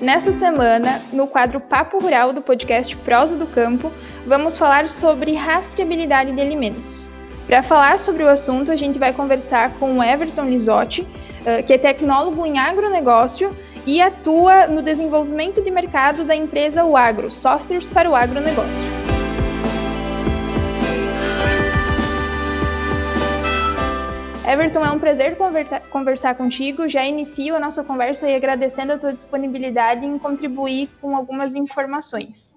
Nessa semana, no quadro Papo Rural do podcast Prosa do Campo, vamos falar sobre rastreabilidade de alimentos. Para falar sobre o assunto, a gente vai conversar com o Everton Lisotti, que é tecnólogo em agronegócio e atua no desenvolvimento de mercado da empresa O Agro, softwares para o agronegócio. Everton, é um prazer conversar contigo. Já inicio a nossa conversa e agradecendo a tua disponibilidade em contribuir com algumas informações.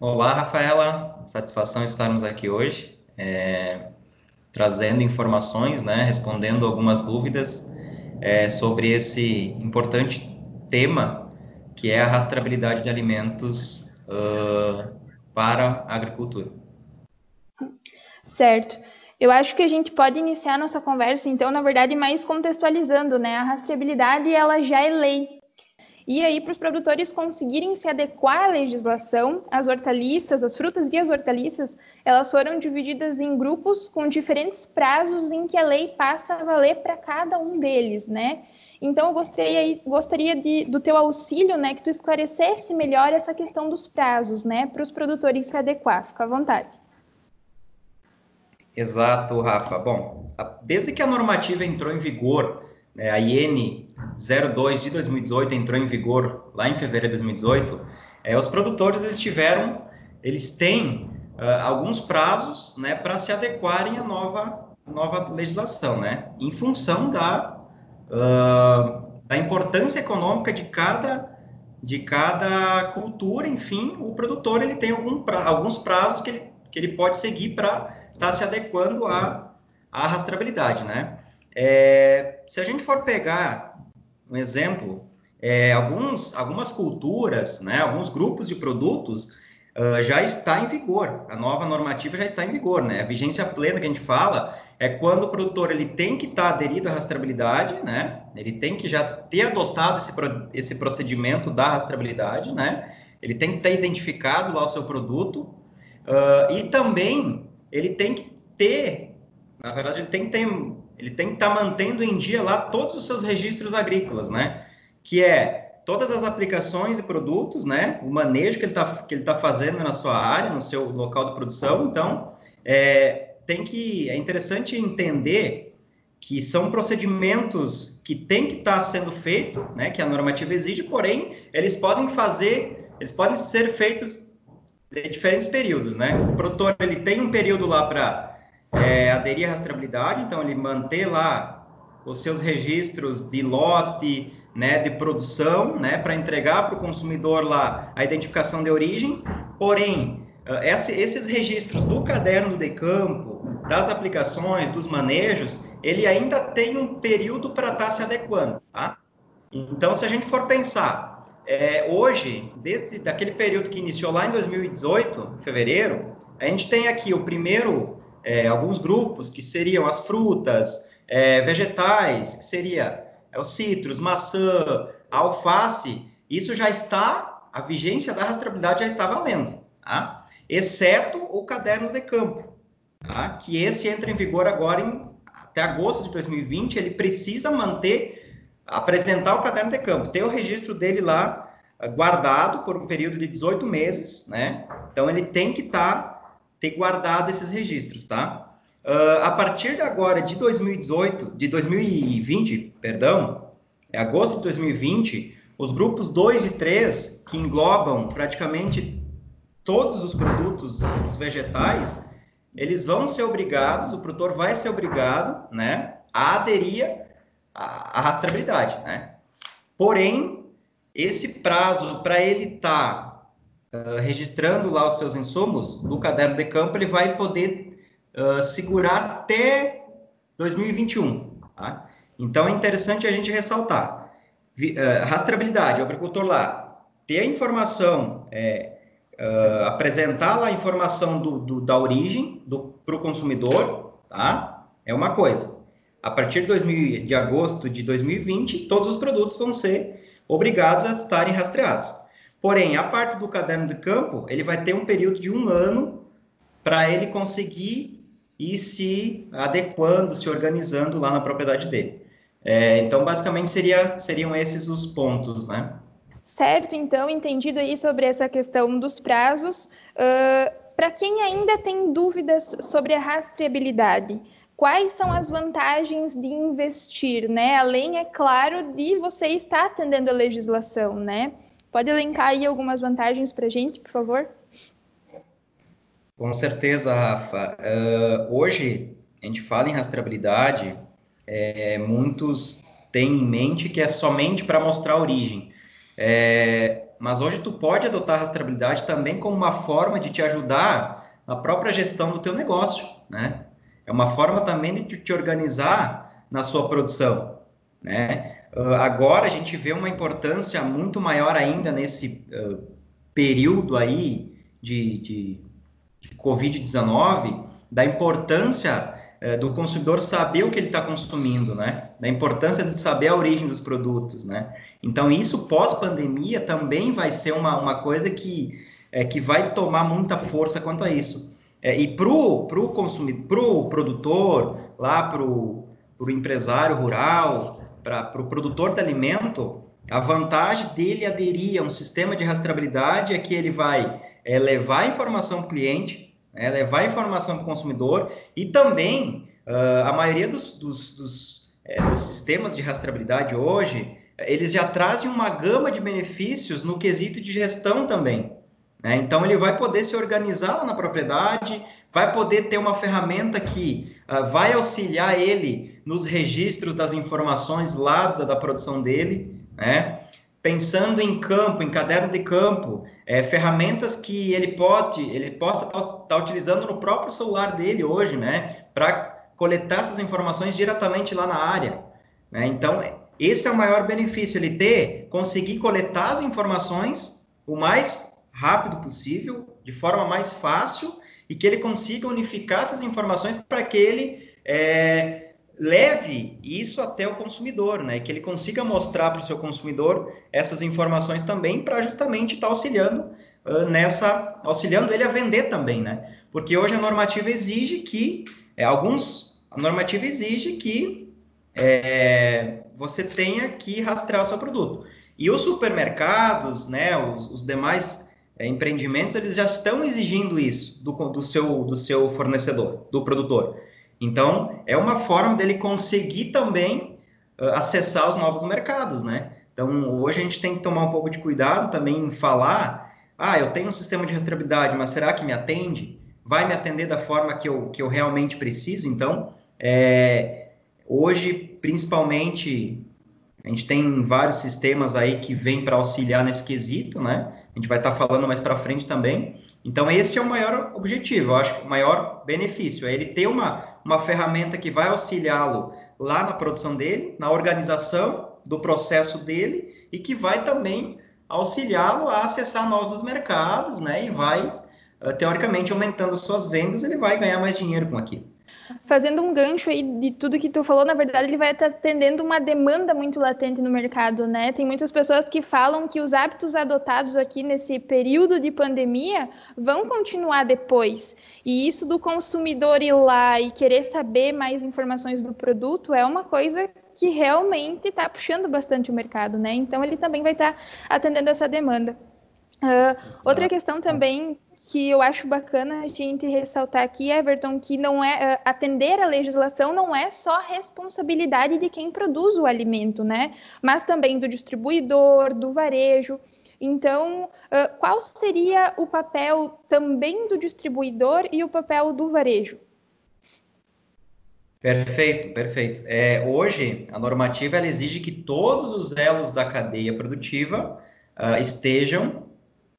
Olá, Rafaela. Satisfação estarmos aqui hoje, é, trazendo informações, né, respondendo algumas dúvidas é, sobre esse importante tema que é a rastreabilidade de alimentos uh, para a agricultura. Certo. Eu acho que a gente pode iniciar nossa conversa, então, na verdade, mais contextualizando, né? A rastreabilidade, ela já é lei. E aí, para os produtores conseguirem se adequar à legislação, as hortaliças, as frutas e as hortaliças, elas foram divididas em grupos com diferentes prazos em que a lei passa a valer para cada um deles, né? Então, eu gostaria, gostaria de, do teu auxílio, né, que tu esclarecesse melhor essa questão dos prazos, né, para os produtores se adequar. Fica à vontade. Exato, Rafa. Bom, desde que a normativa entrou em vigor, né, a IN 02 de 2018 entrou em vigor lá em fevereiro de 2018, é, os produtores eles tiveram, eles têm uh, alguns prazos, né, para se adequarem à nova, nova legislação, né, em função da, uh, da importância econômica de cada de cada cultura, enfim, o produtor ele tem algum pra, alguns prazos que ele, que ele pode seguir para está se adequando à, à rastreabilidade, né? É, se a gente for pegar um exemplo, é, alguns, algumas culturas, né, alguns grupos de produtos uh, já está em vigor, a nova normativa já está em vigor, né? A vigência plena que a gente fala é quando o produtor ele tem que estar tá aderido à rastreabilidade, né? Ele tem que já ter adotado esse, esse procedimento da rastreabilidade, né? Ele tem que ter identificado lá o seu produto uh, e também ele tem que ter, na verdade, ele tem que ter, ele tem que estar tá mantendo em dia lá todos os seus registros agrícolas, né? Que é todas as aplicações e produtos, né? O manejo que ele está que ele tá fazendo na sua área, no seu local de produção. Então, é, tem que é interessante entender que são procedimentos que tem que estar tá sendo feito, né? Que a normativa exige, porém eles podem fazer, eles podem ser feitos de diferentes períodos, né? O produtor ele tem um período lá para é, aderir à rastreabilidade, então ele manter lá os seus registros de lote, né, de produção, né, para entregar para o consumidor lá a identificação de origem. Porém, eh, esses registros do caderno de campo, das aplicações, dos manejos, ele ainda tem um período para estar tá se adequando, tá? Então, se a gente for pensar é, hoje, desde daquele período que iniciou lá em 2018, fevereiro, a gente tem aqui o primeiro, é, alguns grupos que seriam as frutas, é, vegetais, que seria é, o citros, maçã, alface, isso já está, a vigência da rastreabilidade já está valendo, tá? exceto o caderno de campo, tá? que esse entra em vigor agora em, até agosto de 2020, ele precisa manter apresentar o caderno de campo, ter o registro dele lá eh, guardado por um período de 18 meses, né? Então ele tem que tá, ter guardado esses registros, tá? Uh, a partir de agora de 2018, de 2020, perdão, é agosto de 2020, os grupos 2 e 3, que englobam praticamente todos os produtos os vegetais, eles vão ser obrigados, o produtor vai ser obrigado, né, a aderir a, rastreabilidade, né? Porém, esse prazo para ele estar tá, uh, registrando lá os seus insumos no caderno de campo, ele vai poder uh, segurar até 2021, tá? Então, é interessante a gente ressaltar. Vi, uh, rastreabilidade, o agricultor lá, ter a informação, é, apresentar lá a informação do, do da origem para o consumidor, tá? É uma coisa a partir de, 2000, de agosto de 2020, todos os produtos vão ser obrigados a estarem rastreados. Porém, a parte do caderno de campo, ele vai ter um período de um ano para ele conseguir ir se adequando, se organizando lá na propriedade dele. É, então, basicamente, seria, seriam esses os pontos, né? Certo, então, entendido aí sobre essa questão dos prazos. Uh, Para quem ainda tem dúvidas sobre a rastreabilidade, quais são as vantagens de investir, né? Além, é claro, de você estar atendendo a legislação, né? Pode elencar aí algumas vantagens para a gente, por favor? Com certeza, Rafa. Uh, hoje, a gente fala em rastreabilidade, é, muitos têm em mente que é somente para mostrar a origem. É, mas hoje tu pode adotar a rastreabilidade também como uma forma de te ajudar na própria gestão do teu negócio, né? É uma forma também de te organizar na sua produção, né? Uh, agora a gente vê uma importância muito maior ainda nesse uh, período aí de, de, de Covid-19, da importância uh, do consumidor saber o que ele está consumindo, né? Da importância de saber a origem dos produtos, né? Então, isso pós-pandemia também vai ser uma, uma coisa que, é, que vai tomar muita força quanto a isso. É, e para o consumidor, para o produtor, lá para o empresário rural, para o pro produtor de alimento, a vantagem dele aderir a um sistema de rastreabilidade é que ele vai é, levar informação para o cliente, é, levar informação para o consumidor e também uh, a maioria dos, dos, dos, é, dos, sistemas de rastreabilidade hoje, eles já trazem uma gama de benefícios no quesito de gestão também. Né? Então, ele vai poder se organizar lá na propriedade, vai poder ter uma ferramenta que uh, vai auxiliar ele nos registros das informações lá da, da produção dele, né? Pensando em campo, em caderno de campo, é, ferramentas que ele pode, ele possa estar tá, tá utilizando no próprio celular dele hoje, né? Para coletar essas informações diretamente lá na área. Né? Então, esse é o maior benefício, ele ter, conseguir coletar as informações o mais rápido possível, de forma mais fácil, e que ele consiga unificar essas informações para que ele é, leve isso até o consumidor, né? Que ele consiga mostrar para o seu consumidor essas informações também para justamente estar tá auxiliando uh, nessa, auxiliando ele a vender também, né? Porque hoje a normativa exige que é, alguns a normativa exige que é, você tenha que rastrear o seu produto. E os supermercados, né, os, os demais é, empreendimentos, eles já estão exigindo isso do, do, seu, do seu fornecedor, do produtor. Então, é uma forma dele conseguir também uh, acessar os novos mercados, né? Então, hoje a gente tem que tomar um pouco de cuidado também em falar, ah, eu tenho um sistema de rastreabilidade, mas será que me atende? Vai me atender da forma que eu, que eu realmente preciso? Então, é, hoje, principalmente, a gente tem vários sistemas aí que vêm para auxiliar nesse quesito, né? A gente vai estar tá falando mais para frente também. Então, esse é o maior objetivo, eu acho que o maior benefício é ele ter uma, uma ferramenta que vai auxiliá-lo lá na produção dele, na organização do processo dele e que vai também auxiliá-lo a acessar novos mercados, né? E vai, eh, teoricamente, aumentando as suas vendas, ele vai ganhar mais dinheiro com aquilo fazendo um gancho aí de tudo que tu falou, na verdade, ele vai estar atendendo uma demanda muito latente no mercado, né? Tem muitas pessoas que falam que os hábitos adotados aqui nesse período de pandemia vão continuar depois. E isso do consumidor ir lá e querer saber mais informações do produto é uma coisa que realmente está puxando bastante o mercado, né? Então ele também vai estar atendendo essa demanda. Uh, outra questão também que eu acho bacana a gente ressaltar aqui, Everton, que não é uh, atender a legislação não é só responsabilidade de quem produz o alimento, né? Mas também do distribuidor, do varejo. Então, uh, qual seria o papel também do distribuidor e o papel do varejo? Perfeito, perfeito. É, hoje, a normativa exige que todos os elos da cadeia produtiva estejam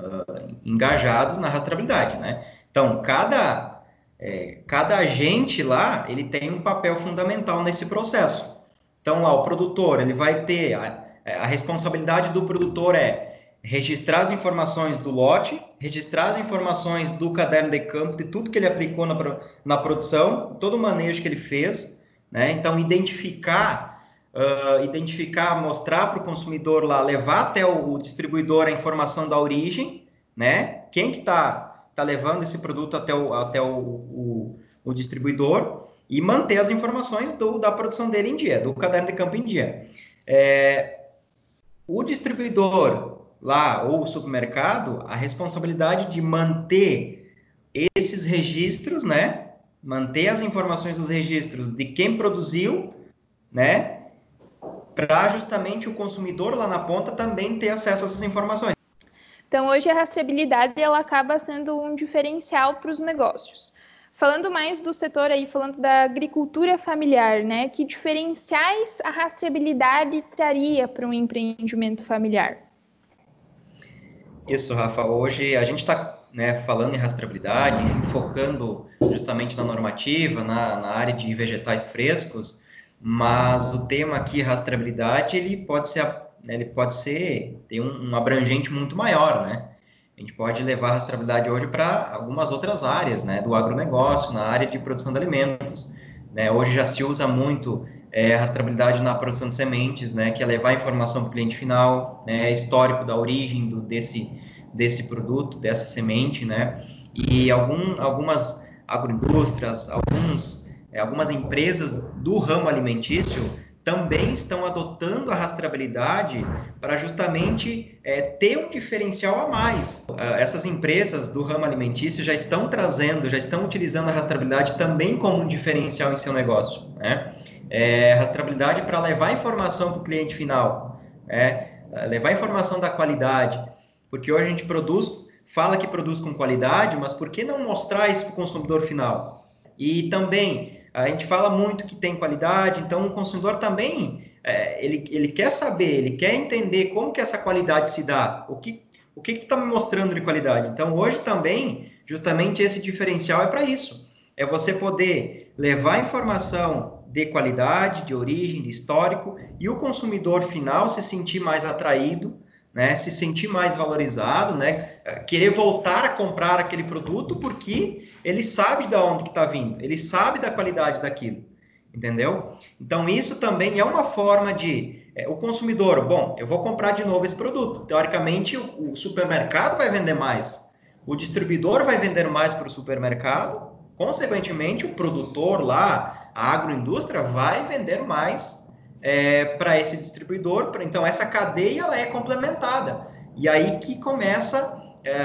uh, engajados na rastreabilidade, né? Então, cada, é, cada agente lá, ele tem um papel fundamental nesse processo. Então, lá, o produtor, ele vai ter, a, a responsabilidade do produtor é registrar as informações do lote, registrar as informações do caderno de campo, de tudo que ele aplicou na, na produção, todo o manejo que ele fez, né? Então, identificar uh, identificar, mostrar para o consumidor lá, levar até o, o, distribuidor a informação da origem, né? Quem que está tá levando esse produto até o, até o, o, o distribuidor e manter as informações do, da produção dele em dia, do caderno de campo em dia. É, o distribuidor lá ou o supermercado, a responsabilidade de manter esses registros, né? Manter as informações dos registros de quem produziu, né? Para justamente o consumidor lá na ponta também ter acesso a essas informações. Então, hoje a rastreabilidade ela acaba sendo um diferencial para os negócios. Falando mais do setor aí, falando da agricultura familiar, né? Que diferenciais a rastreabilidade traria para um empreendimento familiar? Isso, Rafa. Hoje a gente está né, falando em rastreabilidade, focando justamente na normativa, na, na área de vegetais frescos, mas o tema aqui, rastreabilidade, ele pode ser né, ele pode ser, ter um, um, abrangente muito maior, né? A gente pode levar a rastreabilidade hoje para algumas outras áreas, né, do agronegócio, na área de produção de alimentos. Né? Hoje já se usa muito é, rastreabilidade na produção de sementes, né, que é levar informação para o cliente final, né, histórico da origem do, desse, desse produto, dessa semente, né, e algum, algumas agroindústrias, alguns, é, algumas empresas do ramo alimentício também estão adotando a rastreabilidade para justamente é, ter um diferencial a mais. Uh, essas empresas do ramo alimentício já estão trazendo, já estão utilizando a rastreabilidade também como um diferencial em seu negócio. Né? É, rastreabilidade para levar informação para o cliente final, é, levar informação da qualidade, porque hoje a gente produz, fala que produz com qualidade, mas por que não mostrar isso para o consumidor final? E também a gente fala muito que tem qualidade, então o consumidor também é, ele, ele quer saber, ele quer entender como que essa qualidade se dá, o que o que, que tu está me mostrando de qualidade. Então hoje também, justamente esse diferencial é para isso, é você poder levar informação de qualidade, de origem, de histórico e o consumidor final se sentir mais atraído né, se sentir mais valorizado, né, querer voltar a comprar aquele produto porque ele sabe de onde que está vindo, ele sabe da qualidade daquilo, entendeu? Então isso também é uma forma de é, o consumidor, bom, eu vou comprar de novo esse produto. Teoricamente o, o supermercado vai vender mais, o distribuidor vai vender mais para o supermercado, consequentemente o produtor lá, a agroindústria vai vender mais é, para esse distribuidor. Pra, então, essa cadeia ela é complementada. E aí que começa é,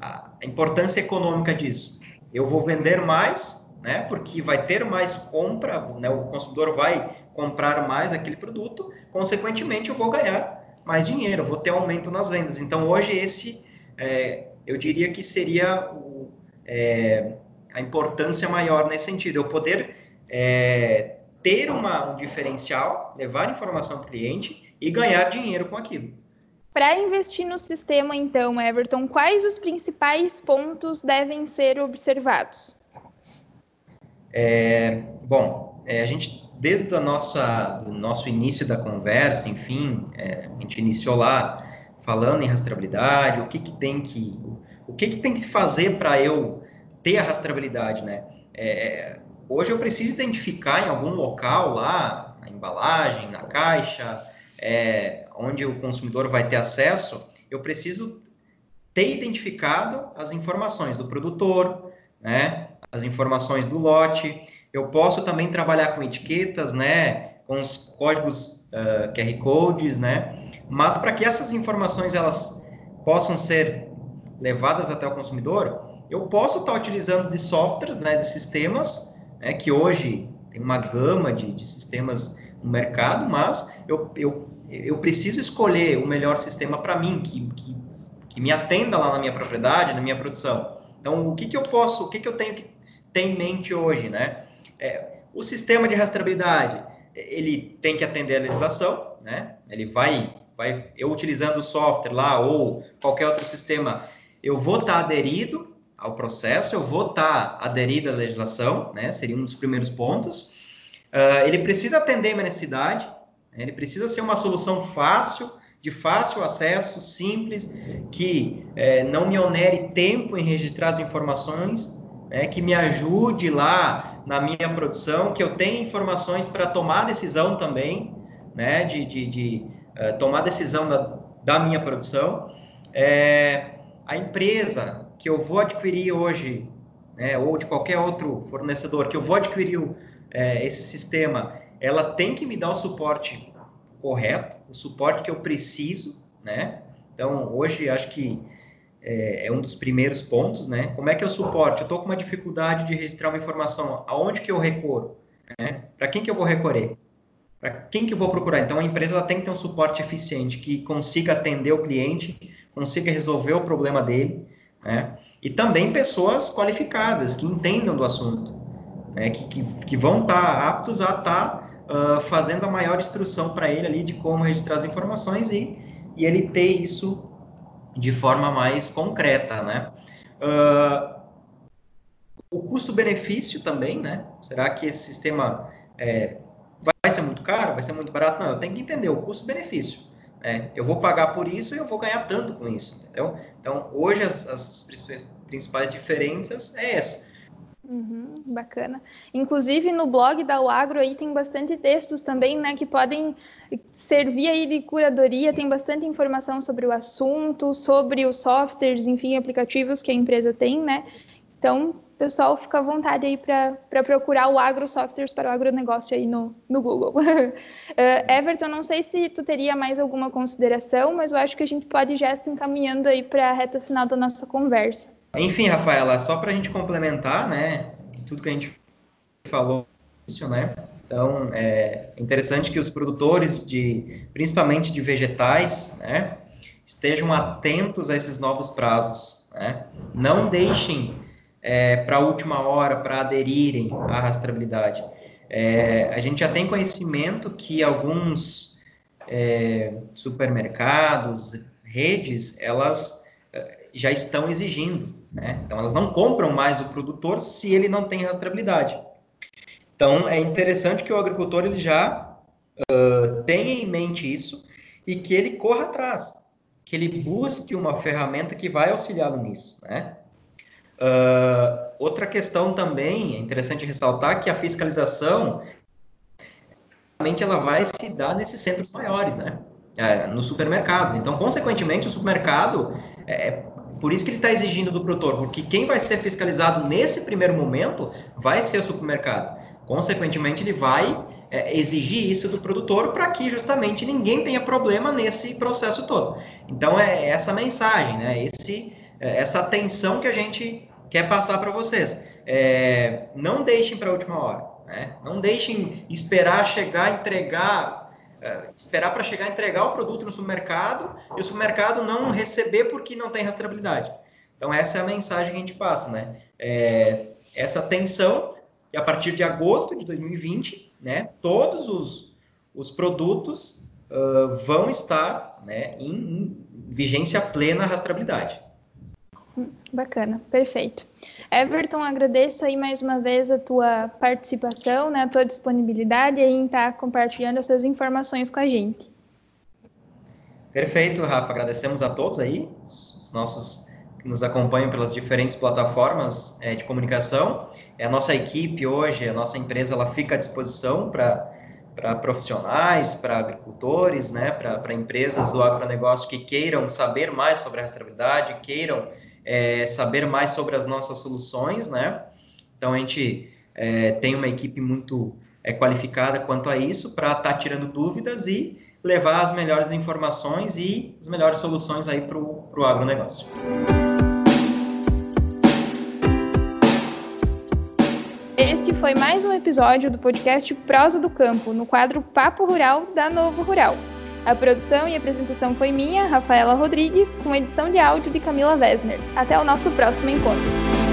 a importância econômica disso. Eu vou vender mais, né, porque vai ter mais compra, né, o consumidor vai comprar mais aquele produto, consequentemente, eu vou ganhar mais dinheiro, vou ter aumento nas vendas. Então, hoje, esse, é, eu diria que seria o, é, a importância maior nesse sentido, eu poder é, ter uma, um diferencial, levar informação para o cliente e ganhar dinheiro com aquilo. Para investir no sistema, então, Everton, quais os principais pontos devem ser observados? É, bom, é, a gente, desde o nosso início da conversa, enfim, é, a gente iniciou lá falando em rastreabilidade, o que, que tem que o que, que tem que fazer para eu ter a rastreabilidade, né? É, Hoje eu preciso identificar em algum local lá, na embalagem, na caixa, é, onde o consumidor vai ter acesso, eu preciso ter identificado as informações do produtor, né, as informações do lote. Eu posso também trabalhar com etiquetas, né, com os códigos uh, QR codes, né, mas para que essas informações elas possam ser levadas até o consumidor, eu posso estar utilizando de softwares, né, de sistemas né, que hoje tem uma gama de, de sistemas no mercado, mas eu, eu, eu preciso escolher o melhor sistema para mim, que, que, que me atenda lá na minha propriedade, na minha produção. Então, o que, que eu posso, o que, que eu tenho que ter em mente hoje, né? É, o sistema de rastreabilidade, ele tem que atender a legislação, né? Ele vai, vai, eu utilizando o software lá ou qualquer outro sistema, eu vou estar aderido ao processo, eu vou estar aderido à legislação, né? Seria um dos primeiros pontos. Uh, ele precisa atender a minha necessidade, né? ele precisa ser uma solução fácil, de fácil acesso, simples, que é, não me onere tempo em registrar as informações, né? que me ajude lá na minha produção, que eu tenha informações para tomar decisão também, né? De, de, de uh, tomar decisão da, da minha produção. É, a empresa que eu vou adquirir hoje né, ou de qualquer outro fornecedor, que eu vou adquirir é, esse sistema, ela tem que me dar o suporte correto, o suporte que eu preciso, né? Então, hoje, acho que é, é, um dos primeiros pontos, né? Como é que é o suporte? Eu estou com uma dificuldade de registrar uma informação, aonde que eu recorro? Né? Para quem que eu vou recorrer? Para quem que eu vou procurar? Então, a empresa tem que ter um suporte eficiente, que consiga atender o cliente, consiga resolver o problema dele, né? E também pessoas qualificadas, que entendam do assunto, né? que, que, que vão estar tá aptos a estar tá, uh, fazendo a maior instrução para ele ali de como registrar as informações e, e ele ter isso de forma mais concreta, né? Uh, o custo-benefício também, né? Será que esse sistema é, vai ser muito caro? Vai ser muito barato? Não, eu tenho que entender o custo-benefício. É, eu vou pagar por isso e eu vou ganhar tanto com isso, entendeu? Então, hoje as, as principais diferenças é essa. Uhum, bacana. Inclusive no blog da Uagro aí tem bastante textos também, né, que podem servir aí de curadoria, tem bastante informação sobre o assunto, sobre os softwares, enfim, aplicativos que a empresa tem, né? Então, pessoal fica à vontade aí para procurar o Agro Softwares para o agronegócio aí no, no Google. uh, Everton, não sei se tu teria mais alguma consideração, mas eu acho que a gente pode já se encaminhando aí para a reta final da nossa conversa. Enfim, Rafaela, só para a gente complementar, né, tudo que a gente falou, isso, né, então é interessante que os produtores de, principalmente de vegetais, né, estejam atentos a esses novos prazos, né, não deixem é, para a última hora para aderirem à rastreabilidade. É, a gente já tem conhecimento que alguns é, supermercados, redes, elas é, já estão exigindo, né? Então, elas não compram mais o produtor se ele não tem rastreabilidade. Então, é interessante que o agricultor ele já uh, tenha em mente isso e que ele corra atrás, que ele busque uma ferramenta que vai auxiliá-lo nisso, né? Uh, outra questão também é interessante ressaltar que a fiscalização ela vai se dar nesses centros maiores, né? É, nos supermercados. Então, consequentemente, o supermercado é por isso que ele está exigindo do produtor, porque quem vai ser fiscalizado nesse primeiro momento vai ser o supermercado. Consequentemente, ele vai é, exigir isso do produtor para que justamente ninguém tenha problema nesse processo todo. Então, é essa mensagem, né? Esse é, essa atenção que a gente quer passar para vocês. É, não deixem para a última hora, né? Não deixem esperar chegar, entregar, é, esperar para chegar, entregar o produto no supermercado e o supermercado não receber porque não tem rastreabilidade. Então essa é a mensagem que a gente passa, né? É, essa atenção e a partir de agosto de 2020, né? Todos os, os produtos uh, vão estar, né? Em, em vigência plena rastreabilidade. Bacana, perfeito. Everton, agradeço aí mais uma vez a tua participação, né, a tua disponibilidade em estar compartilhando essas informações com a gente. Perfeito, Rafa. Agradecemos a todos aí, os nossos que nos acompanham pelas diferentes plataformas é, de comunicação. É a nossa equipe hoje, a nossa empresa, ela fica à disposição para profissionais, para agricultores, né, para empresas do agronegócio que queiram saber mais sobre a rastreabilidade, queiram é, saber mais sobre as nossas soluções, né? Então a gente é, tem uma equipe muito é, qualificada quanto a isso para estar tá tirando dúvidas e levar as melhores informações e as melhores soluções aí para o agronegócio. Este foi mais um episódio do podcast Prosa do Campo, no quadro Papo Rural da Novo Rural. A produção e apresentação foi minha, Rafaela Rodrigues, com edição de áudio de Camila Wesner. Até o nosso próximo encontro.